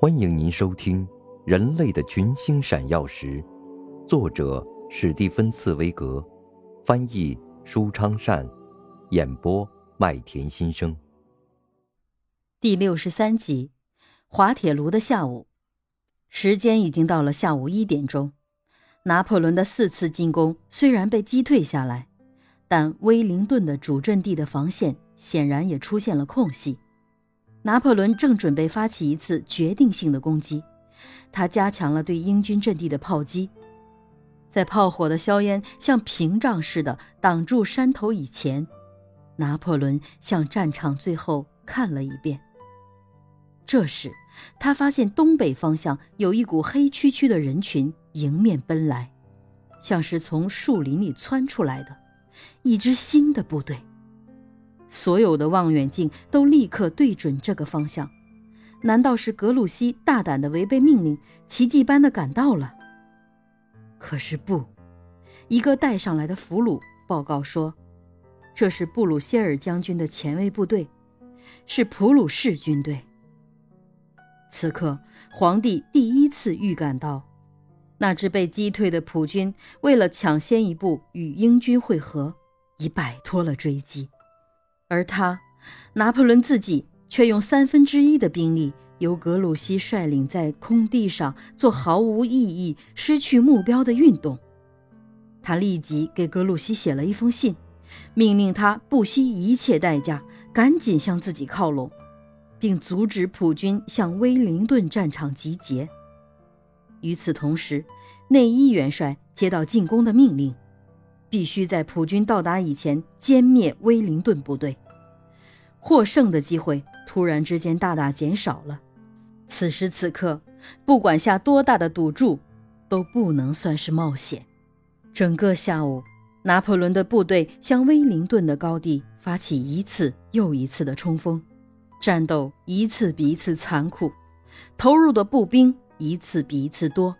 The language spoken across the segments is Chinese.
欢迎您收听《人类的群星闪耀时》，作者史蒂芬·茨威格，翻译舒昌善，演播麦田心声。第六十三集，滑铁卢的下午，时间已经到了下午一点钟。拿破仑的四次进攻虽然被击退下来，但威灵顿的主阵地的防线显然也出现了空隙。拿破仑正准备发起一次决定性的攻击，他加强了对英军阵地的炮击，在炮火的硝烟像屏障似的挡住山头以前，拿破仑向战场最后看了一遍。这时，他发现东北方向有一股黑黢黢的人群迎面奔来，像是从树林里窜出来的一支新的部队。所有的望远镜都立刻对准这个方向，难道是格鲁希大胆的违背命令，奇迹般的赶到了？可是不，一个带上来的俘虏报告说，这是布鲁歇尔将军的前卫部队，是普鲁士军队。此刻，皇帝第一次预感到，那支被击退的普军为了抢先一步与英军会合，已摆脱了追击。而他，拿破仑自己却用三分之一的兵力，由格鲁希率领，在空地上做毫无意义、失去目标的运动。他立即给格鲁希写了一封信，命令他不惜一切代价赶紧向自己靠拢，并阻止普军向威灵顿战场集结。与此同时，内伊元帅接到进攻的命令。必须在普军到达以前歼灭威灵顿部队，获胜的机会突然之间大大减少了。此时此刻，不管下多大的赌注，都不能算是冒险。整个下午，拿破仑的部队向威灵顿的高地发起一次又一次的冲锋，战斗一次比一次残酷，投入的步兵一次比一次多。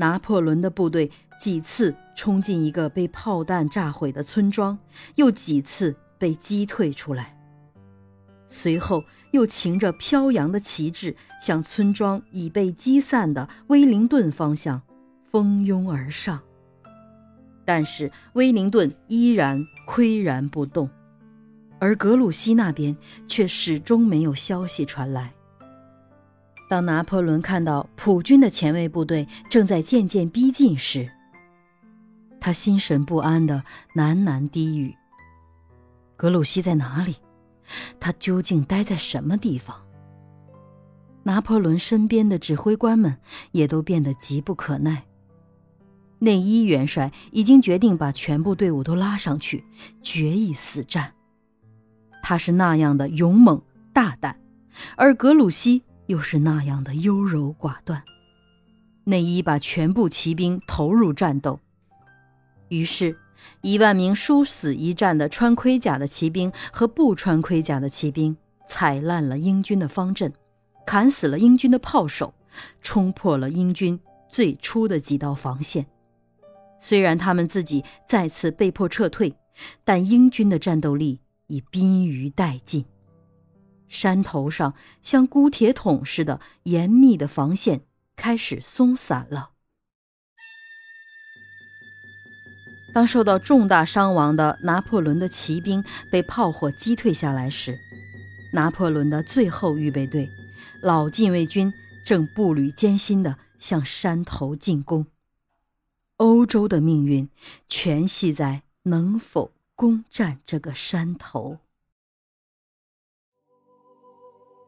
拿破仑的部队。几次冲进一个被炮弹炸毁的村庄，又几次被击退出来。随后又擎着飘扬的旗帜，向村庄已被击散的威灵顿方向蜂拥而上。但是威灵顿依然岿然不动，而格鲁希那边却始终没有消息传来。当拿破仑看到普军的前卫部队正在渐渐逼近时，他心神不安的喃喃低语：“格鲁希在哪里？他究竟待在什么地方？”拿破仑身边的指挥官们也都变得急不可耐。内伊元帅已经决定把全部队伍都拉上去，决一死战。他是那样的勇猛大胆，而格鲁希又是那样的优柔寡断。内伊把全部骑兵投入战斗。于是，一万名殊死一战的穿盔甲的骑兵和不穿盔甲的骑兵踩烂了英军的方阵，砍死了英军的炮手，冲破了英军最初的几道防线。虽然他们自己再次被迫撤退，但英军的战斗力已濒于殆尽。山头上像箍铁桶似的严密的防线开始松散了。当受到重大伤亡的拿破仑的骑兵被炮火击退下来时，拿破仑的最后预备队——老禁卫军正步履艰辛地向山头进攻。欧洲的命运全系在能否攻占这个山头。